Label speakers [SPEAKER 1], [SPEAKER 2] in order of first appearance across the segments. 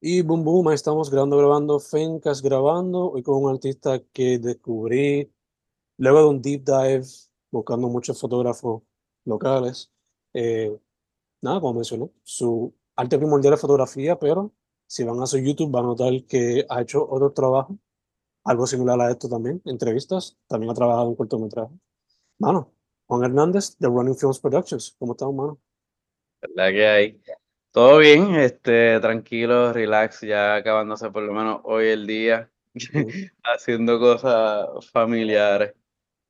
[SPEAKER 1] Y boom, boom, ahí estamos grabando, grabando, Fencas grabando, hoy con un artista que descubrí luego de un deep dive, buscando muchos fotógrafos locales. Eh, nada, como mencioné, su arte primordial es fotografía, pero si van a su YouTube van a notar que ha hecho otro trabajo, algo similar a esto también, entrevistas, también ha trabajado en cortometraje. Mano, Juan Hernández de Running Films Productions, ¿cómo estás, mano?
[SPEAKER 2] La que hay. Todo bien, este, tranquilo, relax, ya acabándose por lo menos hoy el día, haciendo cosas familiares.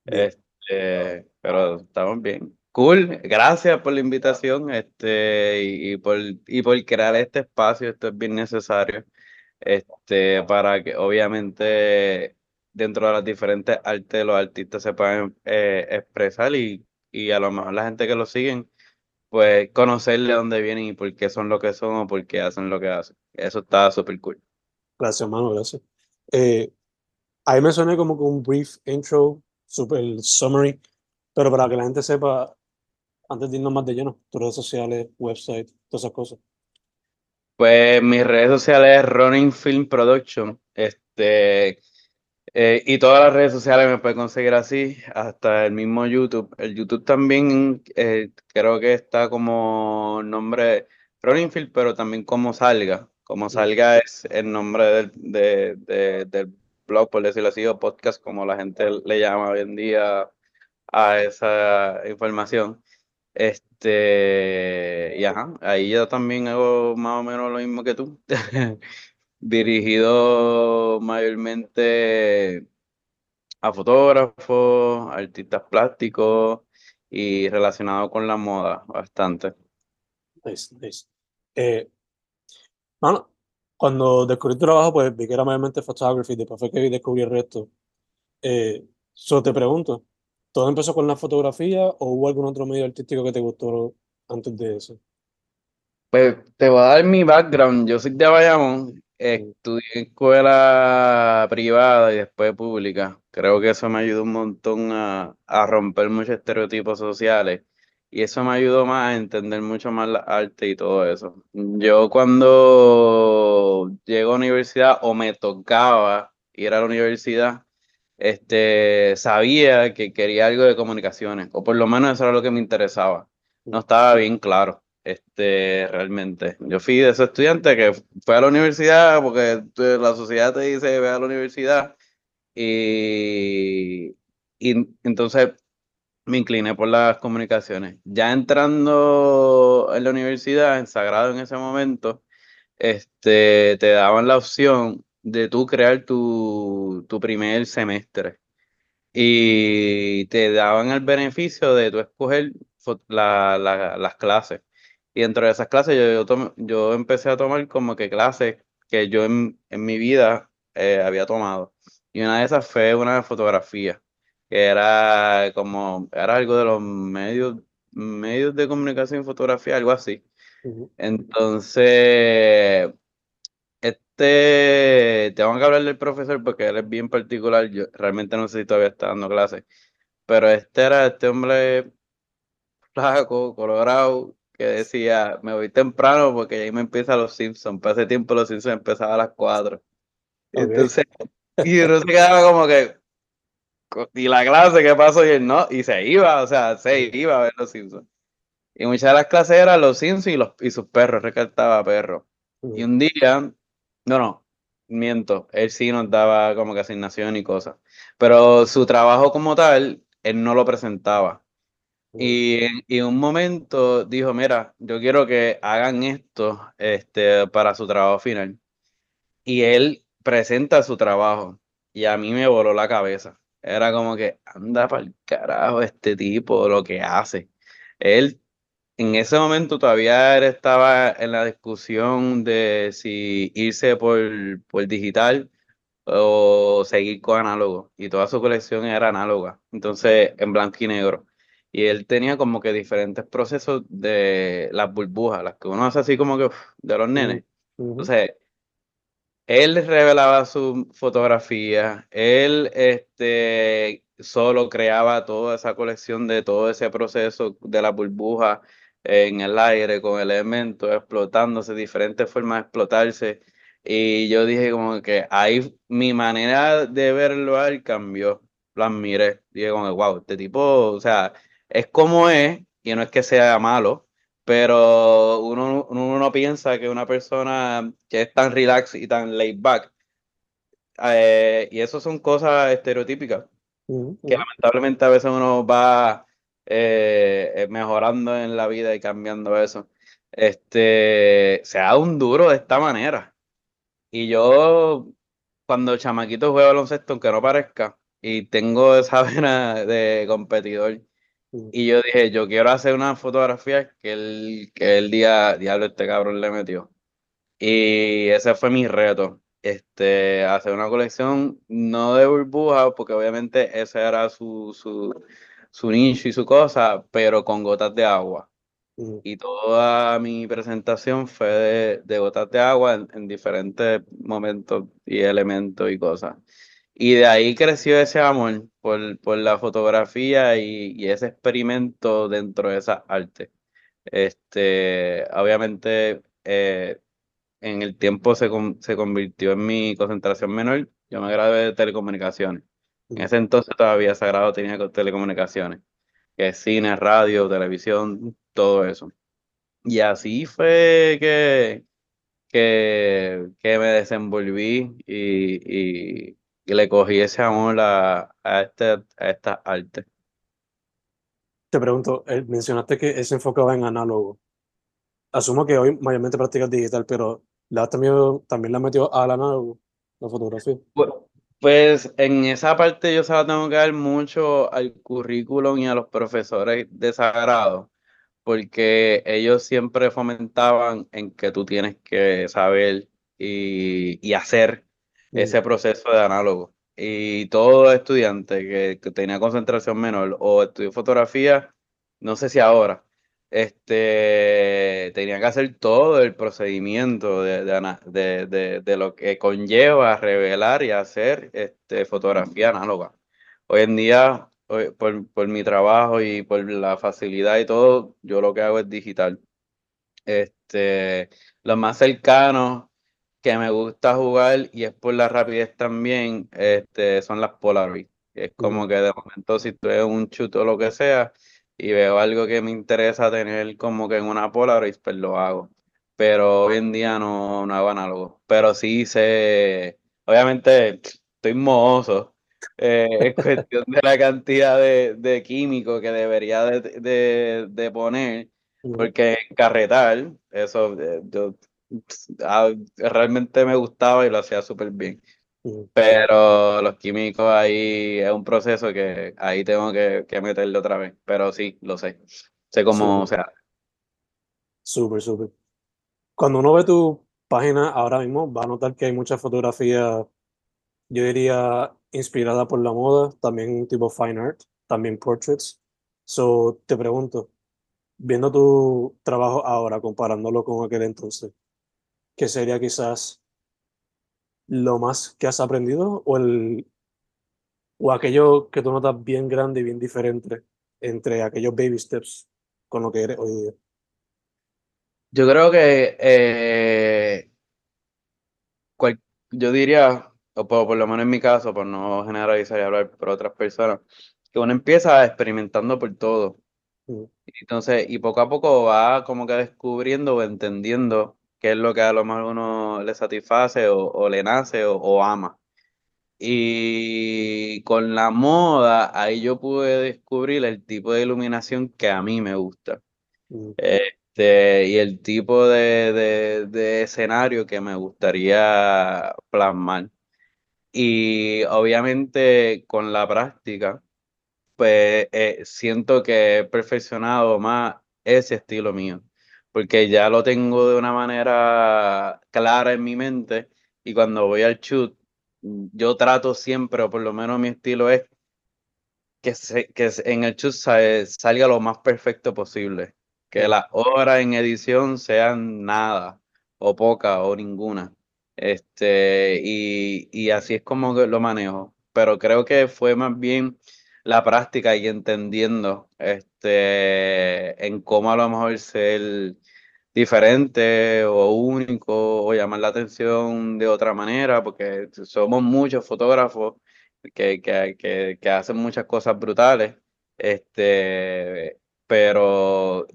[SPEAKER 2] Este, pero estamos bien. Cool, gracias por la invitación, este, y, por, y por crear este espacio, esto es bien necesario, este, para que obviamente dentro de las diferentes artes los artistas se puedan eh, expresar y, y a lo mejor la gente que lo siguen pues conocerle dónde vienen y por qué son lo que son o por qué hacen lo que hacen. Eso está súper cool.
[SPEAKER 1] Gracias, hermano, gracias. Eh, ahí me suena como con un brief intro, super summary, pero para que la gente sepa, antes de irnos más de lleno, tus redes sociales, website, todas esas cosas.
[SPEAKER 2] Pues mis redes sociales es Running Film Production. Este, eh, y todas las redes sociales me pueden conseguir así, hasta el mismo YouTube. El YouTube también eh, creo que está como nombre Field, pero también como salga. Como salga es el nombre del, del blog, por decirlo así, o podcast, como la gente le llama hoy en día a esa información. Este, y ajá, ahí yo también hago más o menos lo mismo que tú. dirigido mayormente a fotógrafos, artistas plásticos y relacionado con la moda bastante.
[SPEAKER 1] Nice, nice. Eh, bueno, cuando descubrí tu trabajo, pues vi que era mayormente photography, después fue que descubrí el resto. Eh, solo te pregunto, ¿todo empezó con la fotografía o hubo algún otro medio artístico que te gustó antes de eso?
[SPEAKER 2] Pues te voy a dar mi background. Yo soy de Bayamón Estudié en escuela privada y después pública. Creo que eso me ayudó un montón a, romper muchos estereotipos sociales y eso me ayudó más a entender mucho más la arte y todo eso. Yo cuando llego a la universidad o me tocaba ir a la universidad, este, sabía que quería algo de comunicaciones, o por lo menos eso era lo que me interesaba. No estaba bien claro este, realmente. Yo fui de ese estudiante que fue a la universidad porque la sociedad te dice ve a la universidad y, y entonces me incliné por las comunicaciones. Ya entrando en la universidad, en Sagrado en ese momento, este, te daban la opción de tú crear tu, tu primer semestre y te daban el beneficio de tú escoger las clases. Y dentro de esas clases yo, yo, empecé a tomar como que clases que yo en, mi vida eh, había tomado. Y una de esas fue una de fotografía, que era como, era algo de los medios, medios de comunicación y fotografía, algo así. Entonces, este, tengo que hablar del profesor porque él es bien particular, yo realmente no sé si todavía está dando clases, pero este era este hombre flaco, colorado, que decía, me voy temprano porque ahí me empiezan los Simpsons. Para ese tiempo los Simpsons empezaban a las 4. Entonces, y uno se quedaba como que, ¿y la clase qué pasó? Y él no, y se iba, o sea, se iba a ver los Simpsons. Y muchas de las clases eran los Simpsons y, los, y sus perros, recaltaba perros. Y un día, no, no, miento, él sí nos daba como que asignación y cosas. Pero su trabajo como tal, él no lo presentaba. Y en, un momento dijo, mira, yo quiero que hagan esto este, para su trabajo final. Y él presenta su trabajo y a mí me voló la cabeza. Era como que, anda para el carajo este tipo, lo que hace. Él en ese momento todavía estaba en la discusión de si irse por, por digital o seguir con análogo. Y toda su colección era análoga. Entonces, en blanco y negro y él tenía como que diferentes procesos de las burbujas, las que uno hace así como que de los nenes. Entonces, él revelaba su fotografía, él este, solo creaba toda esa colección de todo ese proceso de la burbuja en el aire con elementos explotándose, diferentes formas de explotarse. Y yo dije como que ahí mi manera de verlo a él cambió. Lo admiré. Dije como que, wow, este tipo, o sea, es como es, y no es que sea malo, pero uno, uno no piensa que una persona que es tan relax y tan laid back, eh, y eso son cosas estereotípicas, que lamentablemente a veces uno va eh, mejorando en la vida y cambiando eso. Este, se da un duro de esta manera. Y yo, cuando chamaquito juego baloncesto, aunque no parezca, y tengo esa vena de competidor, y yo dije, yo quiero hacer una fotografía que el, que el día, diablo, este cabrón le metió. Y ese fue mi reto, este, hacer una colección no de burbujas, porque obviamente ese era su, su, su nicho y su cosa, pero con gotas de agua. Y toda mi presentación fue de, gotas de agua en, diferentes momentos y elementos y cosas. Y de ahí creció ese amor por, por la fotografía y, y, ese experimento dentro de esa arte. Este, obviamente, eh, en el tiempo se, se convirtió en mi concentración menor. Yo me gradué de telecomunicaciones. En ese entonces todavía Sagrado tenía telecomunicaciones, que es cine, radio, televisión, todo eso. Y así fue que, que, me desenvolví y, le cogí ese amor a, a, este, a esta arte.
[SPEAKER 1] Te pregunto, eh, mencionaste que se enfocaba en análogo. Asumo que hoy mayormente practicas digital, pero ¿la también, también la metió al análogo, la fotografía?
[SPEAKER 2] Pues en esa parte yo se la tengo que dar mucho al currículum y a los profesores de Sagrado, porque ellos siempre fomentaban en que tú tienes que saber y, hacer mm. Ese proceso de análogo. Y todo estudiante que, que tenía concentración menor o estudió fotografía, no sé si ahora, este, tenía que hacer todo el procedimiento de, de, de, lo que conlleva revelar y hacer este, fotografía análoga. Hoy en día por, por, mi trabajo y por la facilidad y todo, yo lo que hago es digital. Este, lo más cercano que me gusta jugar y es por la rapidez también, este, son las Polaroid. Es como que de momento si tú un chute o lo que sea y veo algo que me interesa tener como que en una Polaroid, pues lo hago. Pero hoy en día no, no hago análogo. Pero sí sé, obviamente estoy mohoso eh, es cuestión de la cantidad de, de químicos que debería de, de, poner, porque carretal, eso eh, yo, ah, realmente me gustaba y lo hacía súper bien. Pero los químicos ahí es un proceso que ahí tengo que, que meterle otra vez. Pero sí, lo sé. Sé cómo, o sea.
[SPEAKER 1] Súper, súper. Cuando uno ve tu página ahora mismo, va a notar que hay mucha fotografía, yo diría, inspirada por la moda, también tipo fine art, también portraits. So, te pregunto, viendo tu trabajo ahora, comparándolo con aquel entonces, ¿qué sería quizás lo más que has aprendido o, el, o aquello que tú notas bien grande y bien diferente entre aquellos baby steps con lo que eres hoy día?
[SPEAKER 2] Yo creo que eh, yo diría o por, lo menos en mi caso, por no generalizar y hablar por otras personas, que uno empieza experimentando por todo. Mm. Entonces, y poco a poco va como que descubriendo o entendiendo qué es lo que a lo mejor uno le satisface o, le nace o, ama. Y con la moda, ahí yo pude descubrir el tipo de iluminación que a mí me gusta. Mm. Este, y el tipo de, de escenario que me gustaría plasmar. Y obviamente con la práctica, pues eh, siento que he perfeccionado más ese estilo mío, porque ya lo tengo de una manera clara en mi mente y cuando voy al shoot, yo trato siempre, o por lo menos mi estilo es que, se, que en el shoot salga lo más perfecto posible, que las horas en edición sean nada, o poca, o ninguna. Este, y, y así es como lo manejo. Pero creo que fue más bien la práctica y entendiendo este, en cómo a lo mejor ser diferente o único o llamar la atención de otra manera, porque somos muchos fotógrafos que, que, que, hacen muchas cosas brutales, este, pero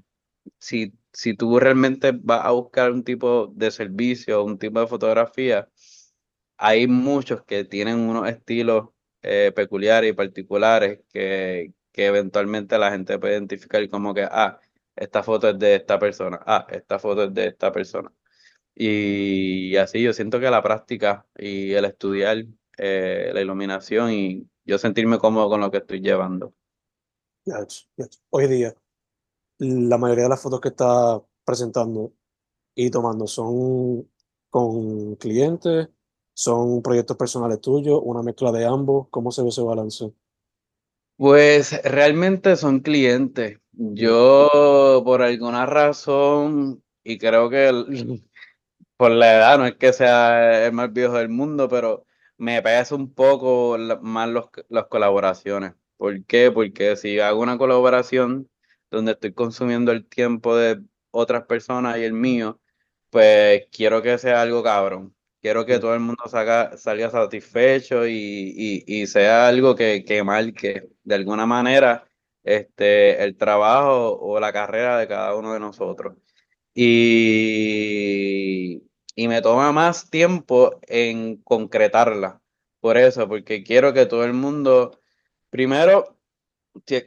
[SPEAKER 2] si, si tú realmente vas a buscar un tipo de servicio, un tipo de fotografía, hay muchos que tienen unos estilos eh, peculiares y particulares que, que eventualmente la gente puede identificar como que, ah, esta foto es de esta persona, ah, esta foto es de esta persona. Y así yo siento que la práctica y el estudiar eh, la iluminación y yo sentirme cómodo con lo que estoy llevando.
[SPEAKER 1] Hoy día, la mayoría de las fotos que está presentando y tomando son con clientes, son proyectos personales tuyos, una mezcla de ambos. ¿Cómo se ve ese balance?
[SPEAKER 2] Pues realmente son clientes. Yo, por alguna razón, y creo que por la edad, no es que sea el más viejo del mundo, pero me pesa un poco más los, las colaboraciones. ¿Por qué? Porque si hago una colaboración donde estoy consumiendo el tiempo de otras personas y el mío, pues quiero que sea algo cabrón. Quiero que todo el mundo salga, salga satisfecho y, sea algo que, que marque de alguna manera este, el trabajo o la carrera de cada uno de nosotros. Y, y me toma más tiempo en concretarla. Por eso, porque quiero que todo el mundo, primero,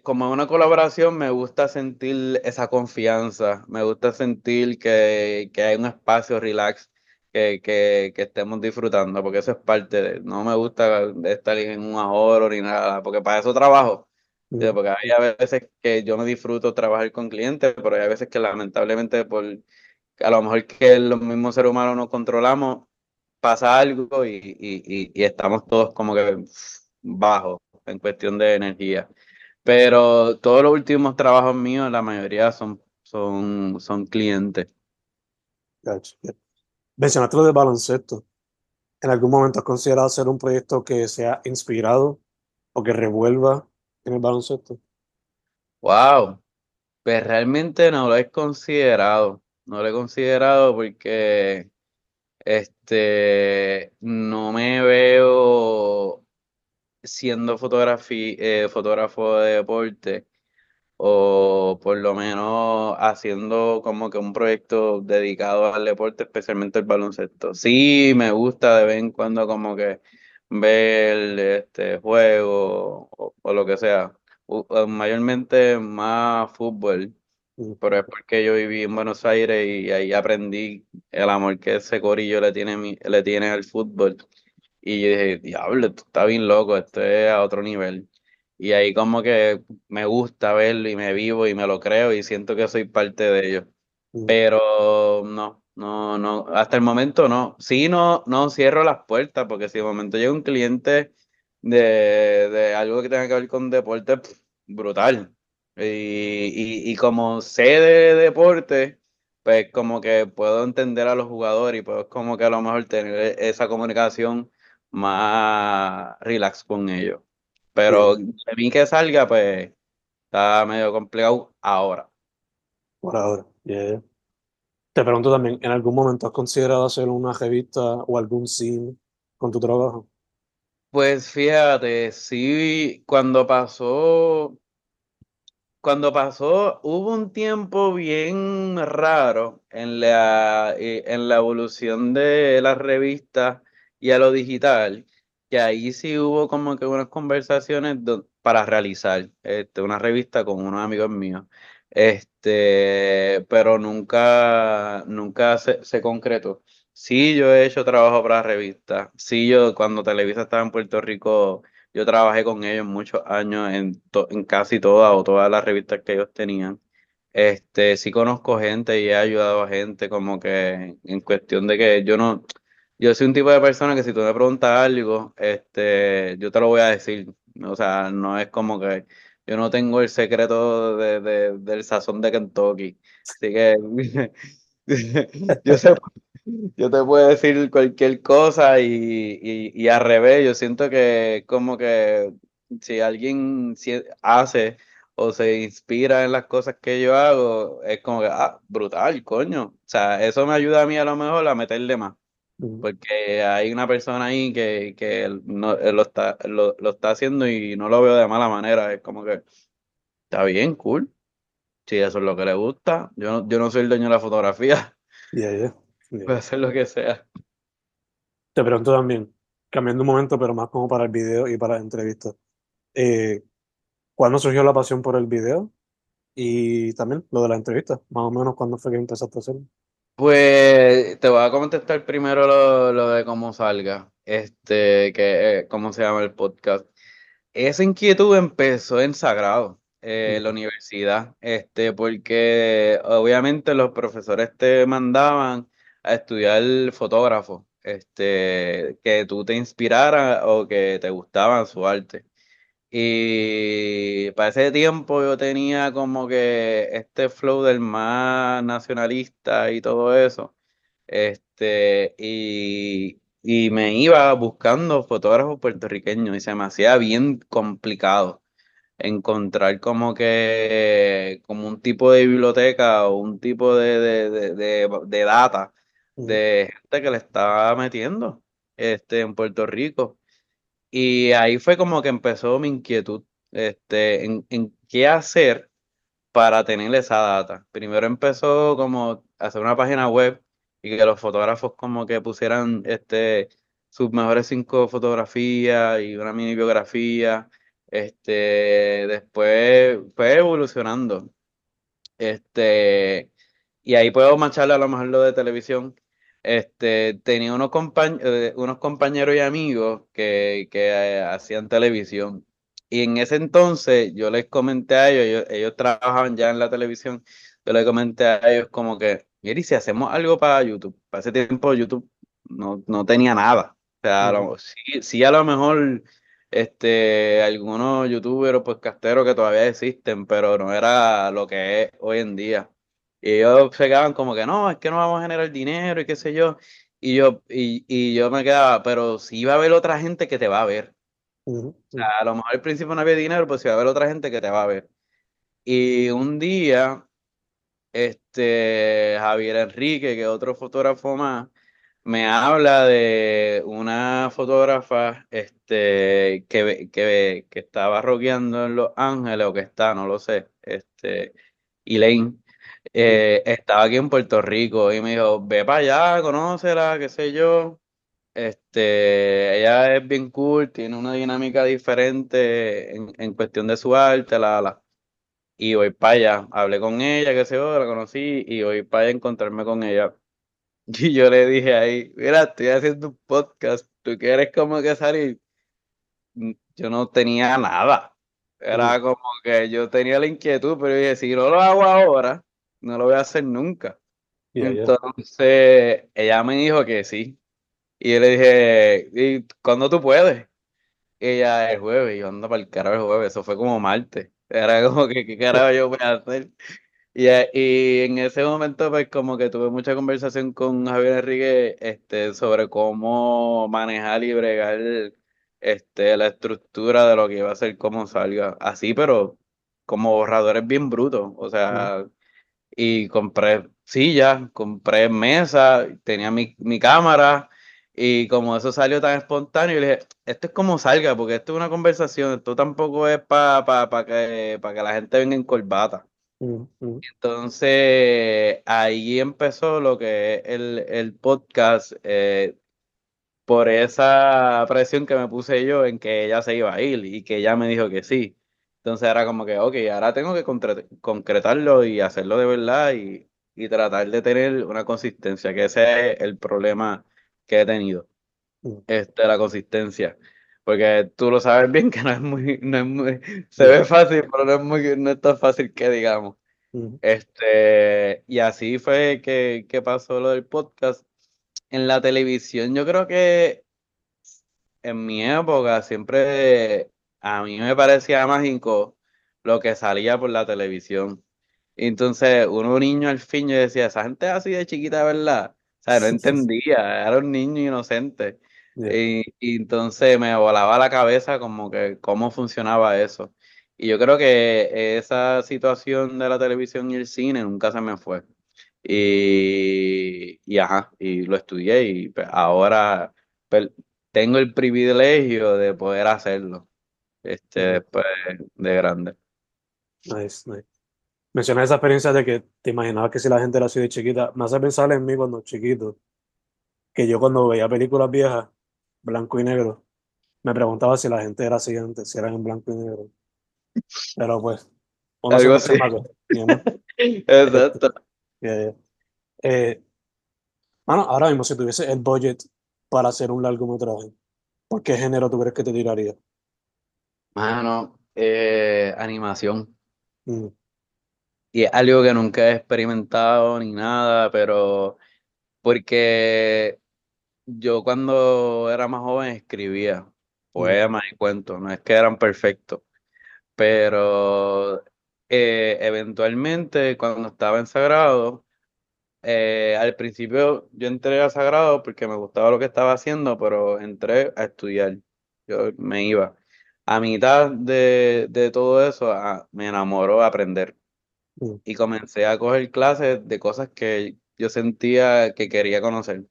[SPEAKER 2] como una colaboración, me gusta sentir esa confianza, me gusta sentir que, que hay un espacio relax que, que, que, estemos disfrutando, porque eso es parte de, no me gusta estar en un ahorro ni nada, porque para eso trabajo. Porque hay a veces que yo me disfruto trabajar con clientes, pero hay veces que lamentablemente por a lo mejor que los mismos seres humanos no controlamos, pasa algo y, y, y, estamos todos como que bajos en cuestión de energía. Pero todos los últimos trabajos míos, la mayoría son, son, son clientes.
[SPEAKER 1] Mencionaste lo de baloncesto. ¿En algún momento has considerado hacer un proyecto que sea inspirado o que revuelva en el baloncesto?
[SPEAKER 2] Wow, pues realmente no lo he considerado. No lo he considerado porque este no me veo siendo eh, fotógrafo de deporte o por lo menos haciendo como que un proyecto dedicado al deporte, especialmente el baloncesto. Sí, me gusta de vez en cuando como que ver este juego o, o lo que sea. mayormente más fútbol pero es porque yo viví en Buenos Aires y ahí aprendí el amor que ese corillo le tiene, le tiene al fútbol. Y yo dije, diablo, esto está bien loco, esto es a otro nivel. Y ahí como que me gusta verlo y me vivo y me lo creo y siento que soy parte de ello. Pero no, no, no, hasta el momento no. Sí, no, no cierro las puertas porque si de momento llega un cliente de, de algo que tenga que ver con deporte, brutal y, y, como sé de deporte, pues como que puedo entender a los jugadores y pues como que a lo mejor tener esa comunicación más relax con ellos. Pero de mí que salga, pues está medio complicado ahora.
[SPEAKER 1] Por ahora, Te pregunto también, ¿en algún momento has considerado hacer una revista o algún cine con tu trabajo?
[SPEAKER 2] Pues fíjate, sí, cuando pasó cuando pasó, hubo un tiempo bien raro en la, eh, en la evolución de las revistas y a lo digital, que ahí sí hubo como que unas conversaciones para realizar este, una revista con unos amigos míos. Este, pero nunca, nunca se, se concretó. Sí, yo he hecho trabajo para revistas. Sí, yo cuando Televisa estaba en Puerto Rico yo trabajé con ellos muchos años en, en casi todas o todas las revistas que ellos tenían. Este, sí conozco gente y he ayudado a gente como que en cuestión de que yo no, yo soy un tipo de persona que si tú me preguntas algo, este, yo te lo voy a decir. O sea, no es como que yo no tengo el secreto de, de, del sazón de Kentucky. Así que yo sé, yo te puedo decir cualquier cosa y, y, al revés, yo siento que como que si alguien hace o se inspira en las cosas que yo hago, es como que, ah, brutal, coño. O sea, eso me ayuda a mí a lo mejor a meterle más. Porque hay una persona ahí que, que no, lo, está, lo, lo está haciendo y no lo veo de mala manera. Es como que está bien, cool. Si eso es lo que le gusta. Yo no, yo no soy el dueño de la fotografía.
[SPEAKER 1] Ya, ya. Ya.
[SPEAKER 2] Puedo hacer lo que sea.
[SPEAKER 1] Te pregunto también, cambiando un momento, pero más como para el video y para la entrevista. Eh, ¿cuándo surgió la pasión por el video? Y también lo de la entrevista, más o menos cuándo fue que empezaste a hacerlo.
[SPEAKER 2] Pues te voy a contestar primero lo, lo de cómo salga, este, que eh, cómo se llama el podcast. Esa inquietud empezó en Sagrado, eh, en la universidad, este, porque obviamente los profesores te mandaban a estudiar fotógrafo, este, que tú te inspiraras o que te gustaba su arte. Y para ese tiempo yo tenía como que este flow del más nacionalista y todo eso. Este, y, y me iba buscando fotógrafos puertorriqueños y se me hacía bien complicado encontrar como que como un tipo de biblioteca o un tipo de, de, de, de, de data de gente que le estaba metiendo este, en Puerto Rico. Y ahí fue como que empezó mi inquietud este, en, qué hacer para tener esa data. Primero empezó como hacer una página web y que los fotógrafos como que pusieran este, sus mejores cinco fotografías y una mini biografía. Este, después fue evolucionando. Este, y ahí puedo macharle a lo mejor lo de televisión. Este, tenía unos, compañ- eh, unos compañeros y amigos que, que eh, hacían televisión. Y en ese entonces yo les comenté a ellos, ellos, ellos trabajaban ya en la televisión, yo les comenté a ellos como que, mire, ¿y si hacemos algo para YouTube? Para ese tiempo YouTube no, no tenía nada. O sea, lo-
[SPEAKER 1] Ujú.
[SPEAKER 2] sí, sí a lo mejor este, algunos youtubers o podcasteros que todavía existen, pero no era lo que es hoy en día. Y ellos se quedaban como que no, es que no vamos a generar dinero y qué sé yo. Y yo, y, y yo me quedaba, pero si va a haber otra gente que te va a ver. O sea, a lo mejor al principio no había dinero, pues si va a haber otra gente que te va a ver. Y un día, este, Javier Enrique, que es otro fotógrafo más, me habla de una fotógrafa este, que, que, que estaba rockeando en Los Ángeles, o que está, no lo sé, este, Elaine, eh, estaba aquí en Puerto Rico y me dijo, ve para allá, conócela, qué sé yo. Este, ella es bien cool, tiene una dinámica diferente en, en cuestión de su arte, la, la. Y voy para allá, hablé con ella, qué sé yo, la conocí y voy para allá a encontrarme con ella. Y yo le dije ahí, mira, estoy haciendo un podcast, ¿tú quieres como que salir? Mm, Yo no tenía nada. Era como que yo tenía la inquietud, pero dije, si no lo hago ahora, no lo voy a hacer nunca. Entonces, ella me dijo que sí. Y yo le dije, ¿y cuándo tú puedes? Y ella, el jueves, y yo ando para el carajo el jueves, eso fue como martes. Era como que, ¿qué carajo yo voy a hacer? Y, y en ese momento, pues como que tuve mucha conversación con Javier Enrique este, sobre cómo manejar y bregar este, la estructura de lo que iba a ser, cómo salga. Así, pero como borradores bien brutos. O sea, y compré silla, compré mesa, tenía mi, mi cámara. Y como eso salió tan espontáneo, le dije, esto es como salga, porque esto es una conversación, esto tampoco es para pa, pa que, pa que la gente venga en corbata. Entonces, ahí empezó lo que es el, el podcast, eh, por esa presión que me puse yo en que ella se iba a ir y que ella me dijo que sí. Entonces era como que, ok, ahora tengo que concre- concretarlo y hacerlo de verdad y, y tratar de tener una consistencia, que ese es el problema que he tenido,
[SPEAKER 1] Ujú.
[SPEAKER 2] este, la consistencia. Porque tú lo sabes bien que no es muy, no es muy, se ve fácil, pero no es muy, no es tan fácil que digamos.
[SPEAKER 1] Ujú.
[SPEAKER 2] Este, y así fue que, que pasó lo del podcast. En la televisión, yo creo que en mi época siempre a mí me parecía mágico lo que salía por la televisión. Entonces, uno niño al fin, yo decía, esa gente es así de chiquita, ¿verdad? O sea, no entendía, era un niño inocente.
[SPEAKER 1] Ya.
[SPEAKER 2] Y, y entonces me volaba la cabeza como que cómo funcionaba eso. Y yo creo que esa situación de la televisión y el cine nunca se me fue. Y, y ajá, y lo estudié y pues, ahora pues, tengo el privilegio de poder hacerlo este, después de grande.
[SPEAKER 1] Nice, nice. Mencioné esa experiencia de que te imaginabas que si la gente era así de chiquita, me hace pensar en mí cuando chiquito, que yo cuando veía películas viejas, blanco y negro, me preguntaba si la gente era así antes, si eran en blanco y negro. Pero pues, uno
[SPEAKER 2] Algo así. Exacto.
[SPEAKER 1] Yeah, yeah. Eh, mano, ahora mismo, si tuviese el budget para hacer un largometraje, ¿por qué género tú crees que te tiraría?
[SPEAKER 2] Mano, eh, animación.
[SPEAKER 1] Mm,
[SPEAKER 2] Y es algo que nunca he experimentado ni nada, pero porque yo cuando era más joven escribía poemas y cuentos, no es que eran perfectos, pero eh, eventualmente cuando estaba en Sagrado, eh, al principio yo entré a Sagrado porque me gustaba lo que estaba haciendo, pero entré a estudiar, yo me iba. A mitad de, de todo eso, ah, me enamoró aprender
[SPEAKER 1] mm,
[SPEAKER 2] y comencé a coger clases de cosas que yo sentía que quería conocer.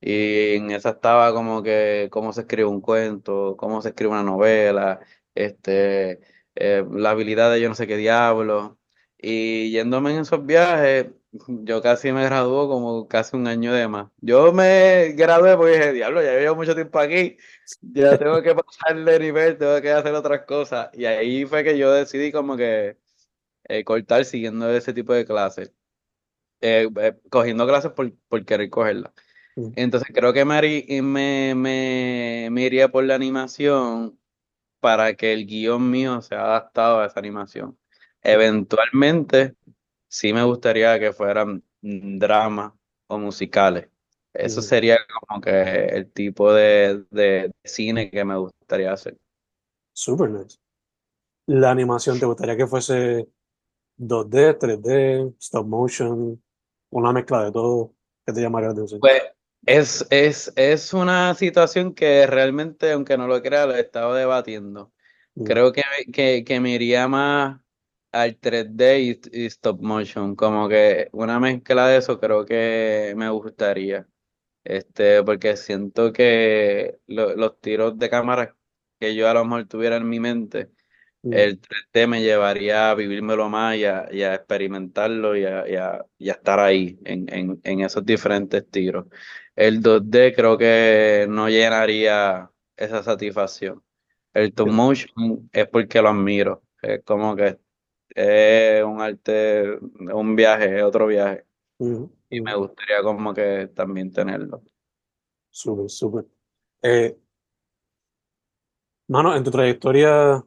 [SPEAKER 2] Y en esa estaba como que cómo se escribe un cuento, cómo se escribe una novela, este, eh, la habilidad de yo no sé qué diablo. Y yéndome en esos viajes, yo casi me graduó como casi un año de más. Yo me gradué porque dije, diablo, ya llevo mucho tiempo aquí, ya tengo que pasar de nivel, tengo que hacer otras cosas. Y ahí fue que yo decidí como que eh, cortar siguiendo ese tipo de clases, eh, eh, cogiendo clases por, por querer cogerlas.
[SPEAKER 1] mm,
[SPEAKER 2] Entonces creo que me, me, me, me iría por la animación para que el guion mío sea adaptado a esa animación. Eventualmente, sí me gustaría que fueran mm, dramas o musicales. Eso sería como que el tipo de, de cine que me gustaría hacer.
[SPEAKER 1] Super nice. La animación, ¿te gustaría que fuese 2D, 3D, stop motion, una mezcla de todo? ¿Qué te llamaría la atención?
[SPEAKER 2] Pues es, es, es una situación que realmente, aunque no lo crea, lo he estado debatiendo.
[SPEAKER 1] Mm,
[SPEAKER 2] Creo que, que, que me iría más al 3D y, y stop motion, como que una mezcla de eso creo que me gustaría. Este, porque siento que lo- los tiros de cámara que yo a lo mejor tuviera en mi mente,
[SPEAKER 1] mm,
[SPEAKER 2] el 3D me llevaría a vivírmelo más y a, y a experimentarlo y a, y a- y a estar ahí en, en, en esos diferentes tiros. El 2D creo que no llenaría esa satisfacción. El stop motion es porque lo admiro. Es como que es un arte, un viaje, es otro viaje. Y me gustaría como que también tenerlo.
[SPEAKER 1] Súper, súper. Eh, mano, en tu trayectoria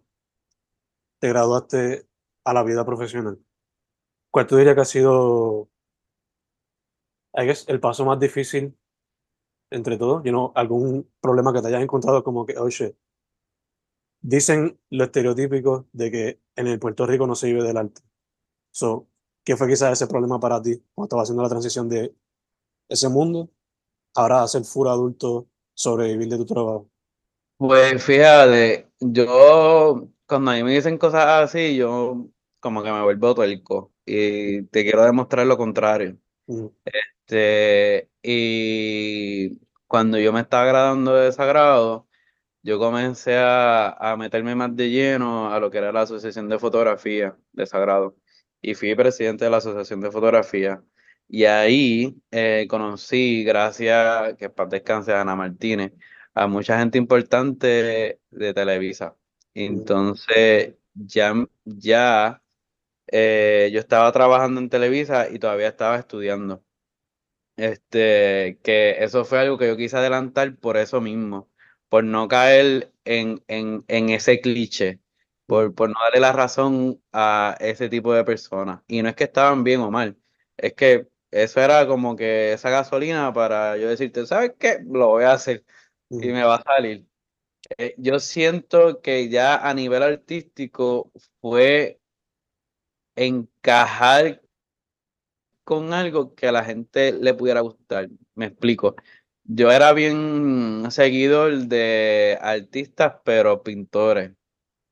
[SPEAKER 1] te graduaste a la vida profesional. ¿Cuál tú dirías que ha sido, guess, el paso más difícil entre todos? You know, algún problema que te hayas encontrado como que, oh shit, dicen lo estereotípico de que en el Puerto Rico no se vive del arte. So, ¿qué fue quizás ese problema para ti cuando estabas haciendo la transición de ese mundo ahora a ser full adulto, sobrevivir de tu trabajo?
[SPEAKER 2] Pues fíjate, yo cuando a mí me dicen cosas así, yo como que me vuelvo tuerco y te quiero demostrar lo contrario.
[SPEAKER 1] Mm,
[SPEAKER 2] Este, y cuando yo me estaba graduando de Sagrado, yo comencé a, a meterme más de lleno a lo que era la Asociación de Fotografía de Sagrado. Y fui presidente de la Asociación de Fotografía. Y ahí eh, conocí, gracias, que para descanse a Ana Martínez, a mucha gente importante de Televisa. Entonces, ya, ya eh, yo estaba trabajando en Televisa y todavía estaba estudiando. Este, que eso fue algo que yo quise adelantar por eso mismo, por no caer en, en, en ese cliché, por, por no darle la razón a ese tipo de personas. Y no es que estaban bien o mal, es que eso era como que esa gasolina para yo decirte, ¿sabes qué? Lo voy a hacer y me va a salir. Eh, yo siento que ya a nivel artístico fue encajar con algo que a la gente le pudiera gustar. Me explico. Yo era bien seguidor de artistas, pero pintores.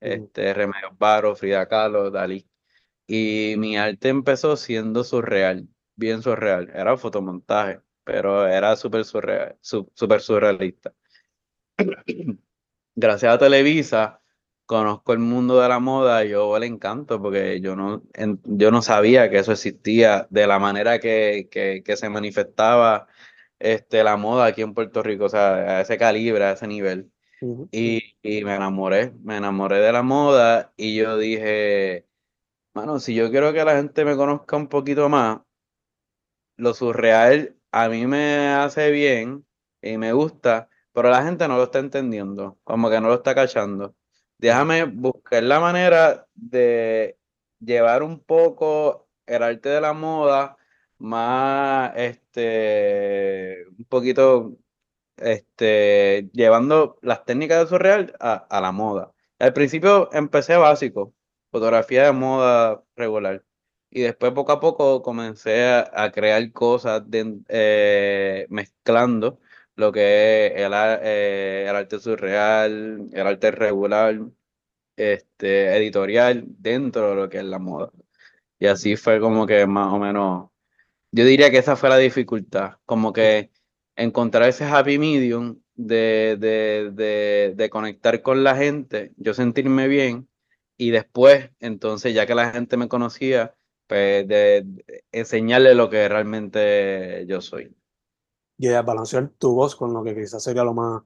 [SPEAKER 2] este, Remedios Varo, Frida Kahlo, Dalí. Y mi arte empezó siendo surreal, bien surreal. Era fotomontaje, pero era súper surreal, súper surrealista. Gracias a Televisa conozco el mundo de la moda y yo le encanto porque yo no, yo no sabía que eso existía de la manera que, que, se manifestaba este, la moda aquí en Puerto Rico, o sea, a ese calibre, a ese nivel. y, y, me enamoré, me enamoré de la moda y yo dije, bueno, si yo quiero que la gente me conozca un poquito más, lo surreal a mí me hace bien y me gusta, pero la gente no lo está entendiendo, como que no lo está cachando déjame buscar la manera de llevar un poco el arte de la moda más, este, un poquito, este, llevando las técnicas de surreal a, la moda. Al principio empecé básico, fotografía de moda regular. Y después poco a poco comencé a, crear cosas eh, mezclando lo que es el, eh, el arte surreal, el arte regular, este, editorial dentro de lo que es la moda. Y así fue como que más o menos, yo diría que esa fue la dificultad, como que encontrar ese happy medium de, de, de, de conectar con la gente, yo sentirme bien y después, entonces, ya que la gente me conocía, pues de, enseñarle lo que realmente yo soy
[SPEAKER 1] y a balancear tu voz con lo que quizás sería lo más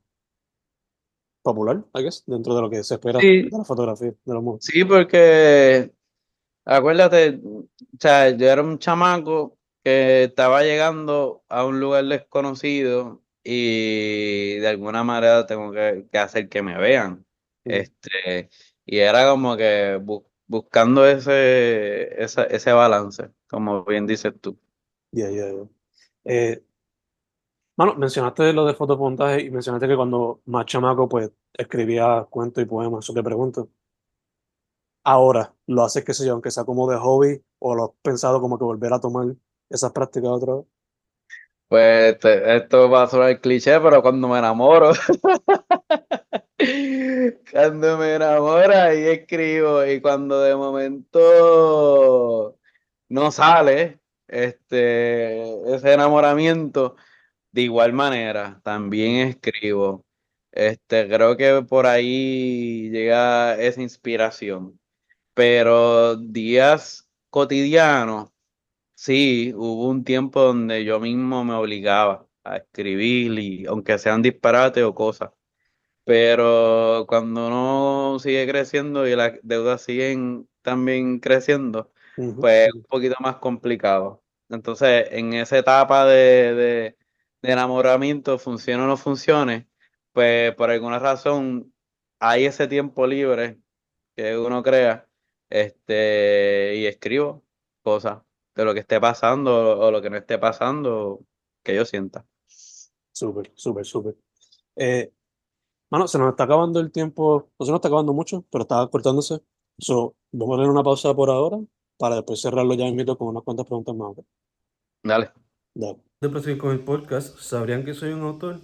[SPEAKER 1] popular, I guess, dentro de lo que se espera de la fotografía, de los.
[SPEAKER 2] Sí, porque acuérdate, o sea, yo era un chamaco que estaba llegando a un lugar desconocido y de alguna manera tengo que, hacer que me vean. Este, y era como que buscando ese, ese balance, como bien dices tú.
[SPEAKER 1] Ya, ya, ya. Bueno, mencionaste lo de fotopontaje y mencionaste que cuando más chamaco, pues, escribía cuentos y poemas. Eso te pregunto. Ahora, ¿lo haces, qué sé yo, aunque sea como de hobby o lo has pensado como que volver a tomar esas prácticas otra vez?
[SPEAKER 2] Pues esto va a sonar cliché, pero cuando me enamoro, cuando me enamoro ahí escribo y cuando de momento no sale este, ese enamoramiento, de igual manera, también escribo. Este, creo que por ahí llega esa inspiración. Pero días cotidianos, sí, hubo un tiempo donde yo mismo me obligaba a escribir, y, aunque sean disparates o cosas. Pero cuando uno sigue creciendo y las deudas siguen también creciendo, pues es un poquito más complicado. Entonces, en esa etapa de de enamoramiento, funcione o no funcione, pues por alguna razón hay ese tiempo libre que uno crea este, y escribo cosas de lo que esté pasando o lo que no esté pasando que yo sienta.
[SPEAKER 1] Súper, súper, súper. Eh, bueno, se nos está acabando el tiempo, no se nos está acabando mucho, pero está cortándose. So, vamos a tener una pausa por ahora para después cerrarlo ya en con unas cuantas preguntas más.
[SPEAKER 2] Dale.
[SPEAKER 1] Dale de proseguir con el podcast, ¿sabrían que soy un autor?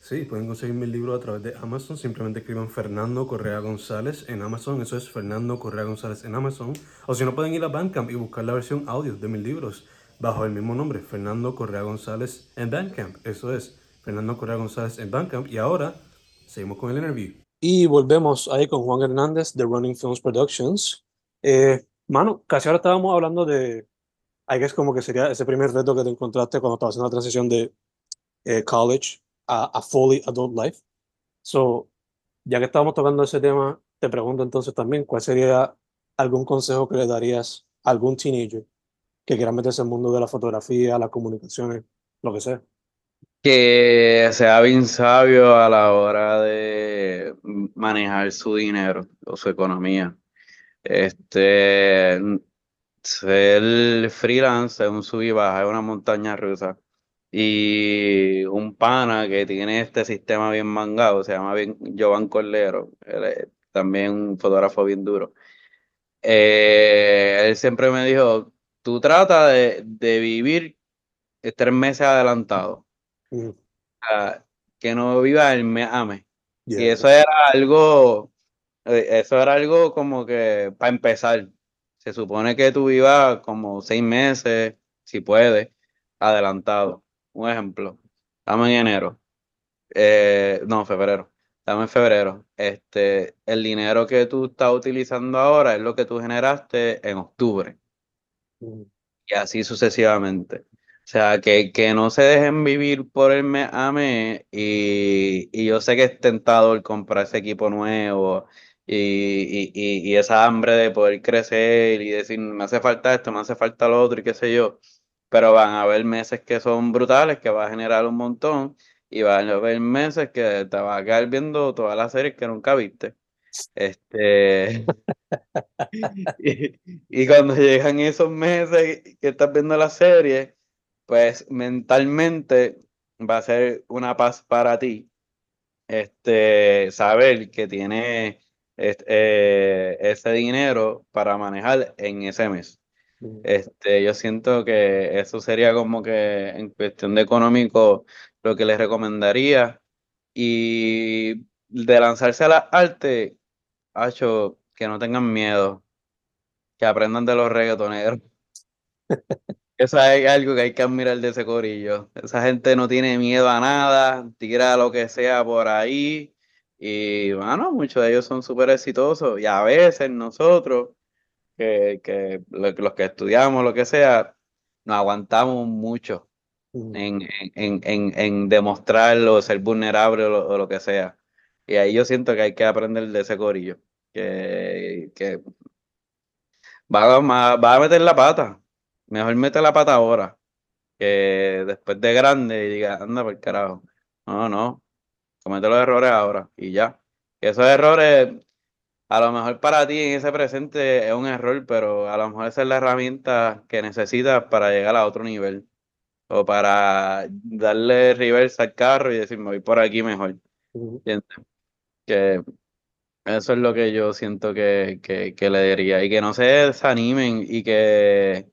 [SPEAKER 1] Sí, pueden conseguir mi libro a través de Amazon. Simplemente escriban Fernando Correa González en Amazon. Eso es Fernando Correa González en Amazon. O si no, pueden ir a Bandcamp y buscar la versión audio de mis libros bajo el mismo nombre, Fernando Correa González en Bandcamp. Eso es Fernando Correa González en Bandcamp. Y ahora seguimos con el interview. Y volvemos ahí con Juan Hernández de Running Films Productions. Eh, mano, casi ahora estábamos hablando de hay que es como que sería ese primer reto que te encontraste cuando estabas haciendo la transición de eh, college a, fully adult life. So, ya que estábamos tocando ese tema, te pregunto entonces también, ¿cuál sería algún consejo que le darías a algún teenager que quiera meterse en el mundo de la fotografía, las comunicaciones, lo que sea?
[SPEAKER 2] Que sea bien sabio a la hora de manejar su dinero o su economía. Este, ser freelance es un sub y baja, es una montaña rusa. Y un pana que tiene este sistema bien mangado, se llama bien él es también un fotógrafo bien duro. Eh, él siempre me dijo, tú trata de, vivir tres meses adelantado. que no viva el me ame. Y eso era algo eh, eso era algo como que para empezar. Se supone que tú ibas como seis meses, si puedes, adelantado. Un ejemplo, estamos en enero, eh, no, febrero, estamos en febrero. Este, el dinero que tú estás utilizando ahora es lo que tú generaste en octubre. Y así sucesivamente. O sea, que, que no se dejen vivir por el mes a mes y, y yo sé que es tentador comprar ese equipo nuevo y, y, y, esa hambre de poder crecer y decir, me hace falta esto, me hace falta lo otro y qué sé yo, pero van a haber meses que son brutales, que va a generar un montón y van a haber meses que te vas a quedar viendo todas las series que nunca viste. Este, y, cuando llegan esos meses que estás viendo la serie, pues mentalmente va a ser una paz para ti. Este, saber que tiene eh, ese dinero para manejar en ese mes. Este, yo siento que eso sería como que en cuestión de económico lo que les recomendaría. Y de lanzarse a la arte, hecho que no tengan miedo, que aprendan de los reggaetoneros. Eso es algo que hay que admirar de ese corillo. Esa gente no tiene miedo a nada, tira lo que sea por ahí. Y bueno, muchos de ellos son súper exitosos. Y a veces nosotros, que, que los que estudiamos, lo que sea, nos aguantamos mucho en, en, en, en demostrarlo, ser vulnerable o lo, que sea. Y ahí yo siento que hay que aprender de ese corillo. Que, que va, va a meter la pata Mejor mete la pata ahora que después de grande y diga, anda por carajo. No, no, comete los errores ahora y ya. esos errores, a lo mejor para ti en ese presente es un error, pero a lo mejor esa es la herramienta que necesitas para llegar a otro nivel. O para darle reversa al carro y decir, me voy por aquí mejor. Que eso es lo que yo siento que, que, que le diría. Y que no se desanimen y que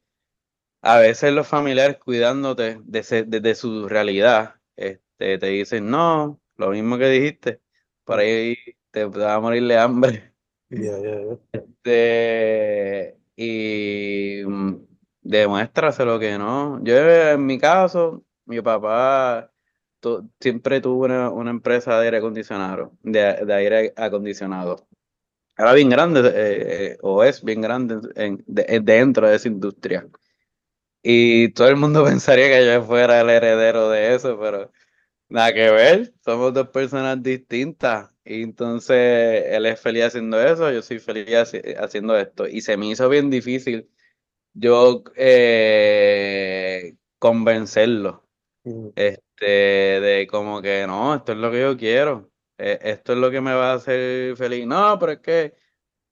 [SPEAKER 2] a veces los familiares cuidándote desde de, su realidad, este, te dicen, no, lo mismo que dijiste, por ahí te, va a morir de hambre. Este, y mm, demuéstraselo que no. Yo en mi caso, mi papá siempre tuvo una, empresa de aire acondicionado, de, aire acondicionado. Era bien grande, eh, eh, o es bien grande en, dentro de esa industria. Y todo el mundo pensaría que yo fuera el heredero de eso, pero nada que ver, somos dos personas distintas. Entonces él es feliz haciendo eso, yo soy feliz haciendo esto. Y se me hizo bien difícil yo eh, convencerlo. Este, de como que no, esto es lo que yo quiero, e, esto es lo que me va a hacer feliz. No, pero es que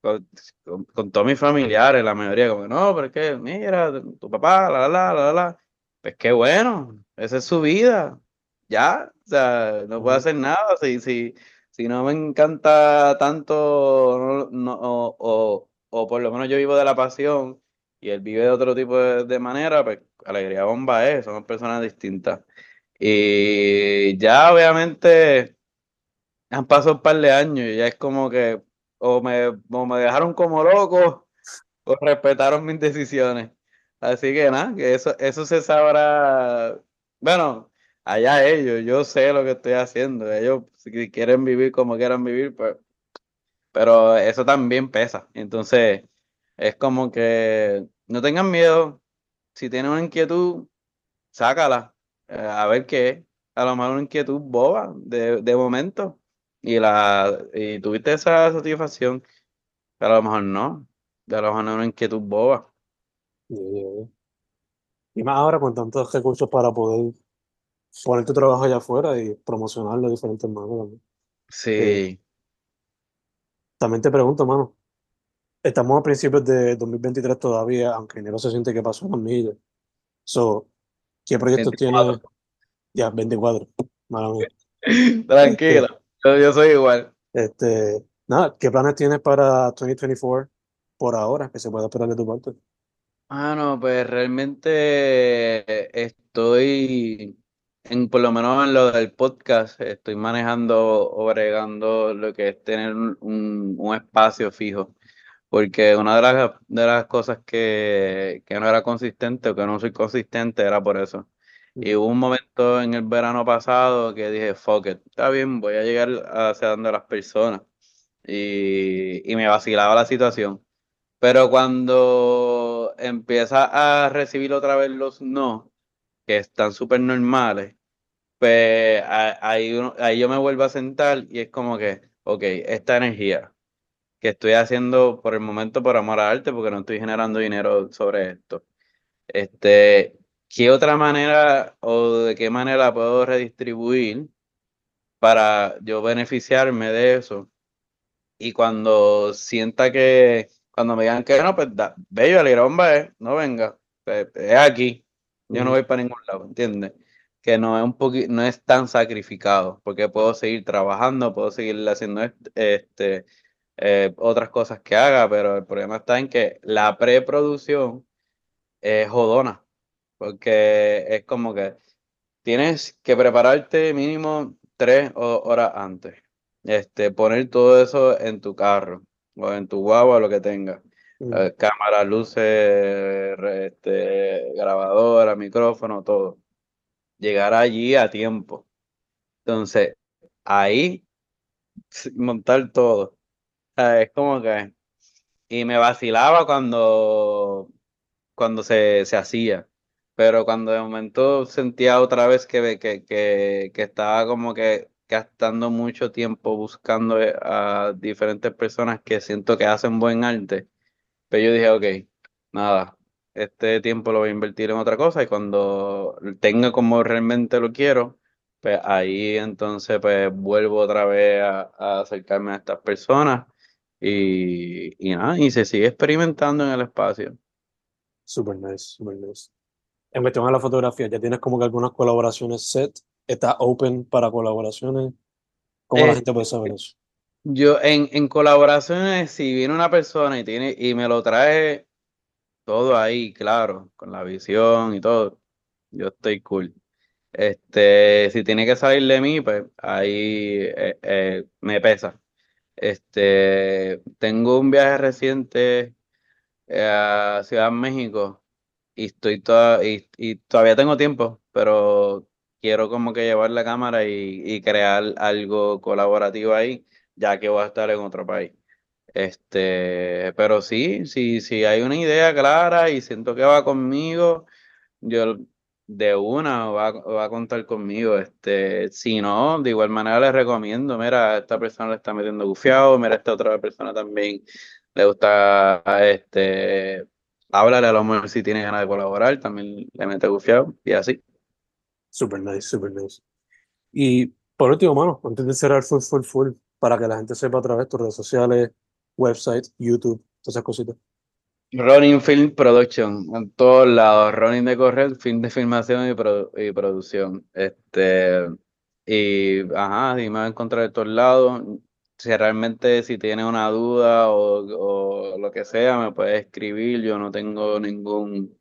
[SPEAKER 2] con, todos mis familiares, la mayoría, como, no, pero es que, mira, tu papá, la, la, la, la, la, pues qué bueno, esa es su vida, ya, o sea, no puedo hacer nada, si, si, si no me encanta tanto, no, o, o, por lo menos yo vivo de la pasión y él vive de otro tipo de, manera, pues alegría bomba es, somos personas distintas. Y ya obviamente han pasado un par de años y ya es como que o me, me dejaron como loco o respetaron mis decisiones. Así que nada, que eso, eso se sabrá. Bueno, allá ellos, yo sé lo que estoy haciendo. Ellos, si quieren vivir como quieran vivir, pues. Pero eso también pesa. Entonces, es como que no tengan miedo. Si tienen una inquietud, sácala. Eh, a ver qué A lo mejor una inquietud boba de, de momento y la y tuviste esa satisfacción, pero a lo mejor no, a lo mejor no una inquietud boba.
[SPEAKER 1] Y más ahora con tantos recursos para poder poner tu trabajo allá afuera y promocionarlo de diferentes maneras.
[SPEAKER 2] Sí. Eh,
[SPEAKER 1] también te pregunto, mano, estamos a principios de 2023 todavía, aunque enero se siente que pasó una millas. So, ¿Qué proyectos tienes? Ya, 24.
[SPEAKER 2] Tranquilo. Yo, soy igual.
[SPEAKER 1] Este, nada, ¿qué planes tienes para 2024 por ahora que se pueda esperar de tu parte?
[SPEAKER 2] Ah, no, pues realmente estoy en, por lo menos en lo del podcast, estoy manejando o bregando lo que es tener un, un espacio fijo. Porque una de las, de las cosas que, que no era consistente o que no soy consistente era por eso. Y hubo un momento en el verano pasado que dije, fuck it, está bien, voy a llegar hacia donde las personas. Y, y me vacilaba la situación. Pero cuando empieza a recibir otra vez los no, que están súper normales, pues ahí, ahí yo me vuelvo a sentar y es como que, ok, esta energía que estoy haciendo por el momento por amor al arte, porque no estoy generando dinero sobre esto. Este, ¿qué otra manera o de qué manera puedo redistribuir para yo beneficiarme de eso? Y cuando sienta que, cuando me digan que no, pues da, bello, el no venga, pues, es aquí, yo no voy para ningún lado, ¿entiendes? Que no es un no es tan sacrificado, porque puedo seguir trabajando, puedo seguir haciendo este, eh, otras cosas que haga, pero el problema está en que la preproducción es jodona porque es como que tienes que prepararte mínimo tres horas antes. Este, poner todo eso en tu carro o en tu guagua, lo que tengas. Mm. Eh, cámara, luces, este, grabadora, micrófono, todo. Llegar allí a tiempo. Entonces, ahí montar todo. es como que. Y me vacilaba cuando, cuando se, se hacía pero cuando de momento sentía otra vez que, que, que, que estaba como que gastando mucho tiempo buscando eh, a diferentes personas que siento que hacen buen arte, pero pues yo dije, ok, nada, este tiempo lo voy a invertir en otra cosa y cuando tenga como realmente lo quiero, pues ahí entonces pues vuelvo otra vez a, acercarme a estas personas y, y nada, y se sigue experimentando en el espacio.
[SPEAKER 1] Super nice, super nice en cuestión a la fotografía, ¿ya tienes como que algunas colaboraciones set? ¿Está open para colaboraciones? ¿Cómo la gente puede saber eso?
[SPEAKER 2] Yo en, en colaboraciones, si viene una persona y tiene y me lo trae todo ahí, claro, con la visión y todo, yo estoy cool. Este, si tiene que salir de mí, pues ahí eh, eh, me pesa. Este, tengo un viaje reciente eh, a Ciudad de México y estoy toda, y, todavía tengo tiempo, pero quiero como que llevar la cámara y, crear algo colaborativo ahí, ya que voy a estar en otro país. Este, pero sí, sí, sí hay una idea clara y siento que va conmigo, yo de una va, va a contar conmigo. Este, si no, de igual manera les recomiendo, mira, esta persona le está metiendo gufiado, mira, esta otra persona también le gusta este háblale a lo mejor si tiene ganas de colaborar, también le mete gufiado y así.
[SPEAKER 1] Super nice, super nice. Y por último, mano, antes de cerrar full, full, full, para que la gente sepa a través de tus redes sociales, website, YouTube, todas esas cositas.
[SPEAKER 2] Running Film Production, en todos lados, running de correr, film de filmación y, y producción. Este, y ajá, y me va a encontrar de todos lados si realmente si tiene una duda o, lo que sea, me puede escribir. Yo no tengo ningún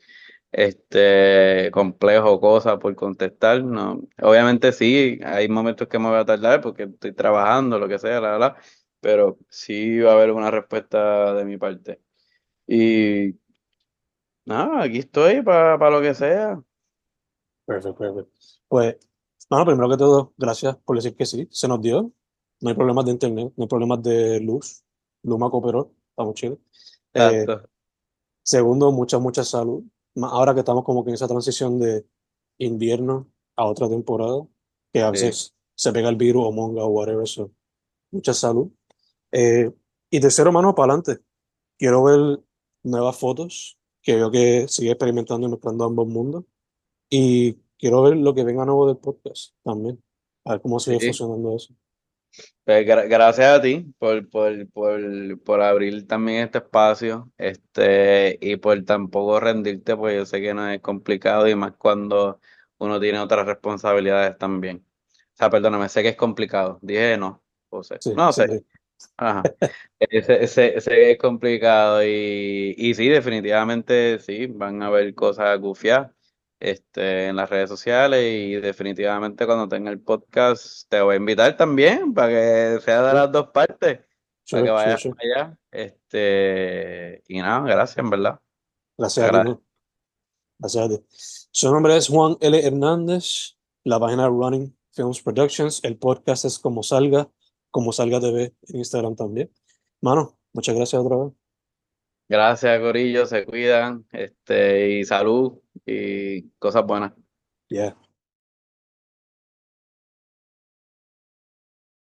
[SPEAKER 2] este complejo cosa por contestar. No. Obviamente sí, hay momentos que me voy a tardar porque estoy trabajando, lo que sea, la, la, pero sí va a haber una respuesta de mi parte. Y nada, aquí estoy para lo que sea.
[SPEAKER 1] Perfecto, perfecto. Pues, bueno, primero que todo, gracias por decir que sí, se nos dio no hay problemas de internet, no hay problemas de luz. Luma cooperó, estamos chidos. Eh, segundo, mucha, mucha salud. Ahora que estamos como que en esa transición de invierno a otra temporada, que a veces se pega el virus o monga o whatever, eso. Mucha salud. Eh, y tercero, mano, para adelante. Quiero ver nuevas fotos, que veo que sigue experimentando y mezclando ambos mundos. Y quiero ver lo que venga nuevo del podcast también. A ver cómo sigue funcionando eso.
[SPEAKER 2] Pues, gracias a ti por, por, por, por, abrir también este espacio este, y por tampoco rendirte, porque yo sé que no es complicado y más cuando uno tiene otras responsabilidades también. O sea, perdóname, sé que es complicado. Dije no, o sea, no sé. Ajá. Que es complicado y, y sí, definitivamente sí, van a haber cosas gufiadas, este, en las redes sociales y definitivamente cuando tenga el podcast te voy a invitar también para que sea de las dos partes, para que vayas allá. Este, y nada, gracias, en verdad.
[SPEAKER 1] Gracias, a ti. Gracias a ti. Su nombre es Juan L. Hernández, la página Running Films Productions, el podcast es Como Salga, Como Salga TV en Instagram también. Mano, muchas gracias otra vez.
[SPEAKER 2] Gracias, Corillo, se cuidan, este, y salud y cosas buenas.
[SPEAKER 1] Yeah.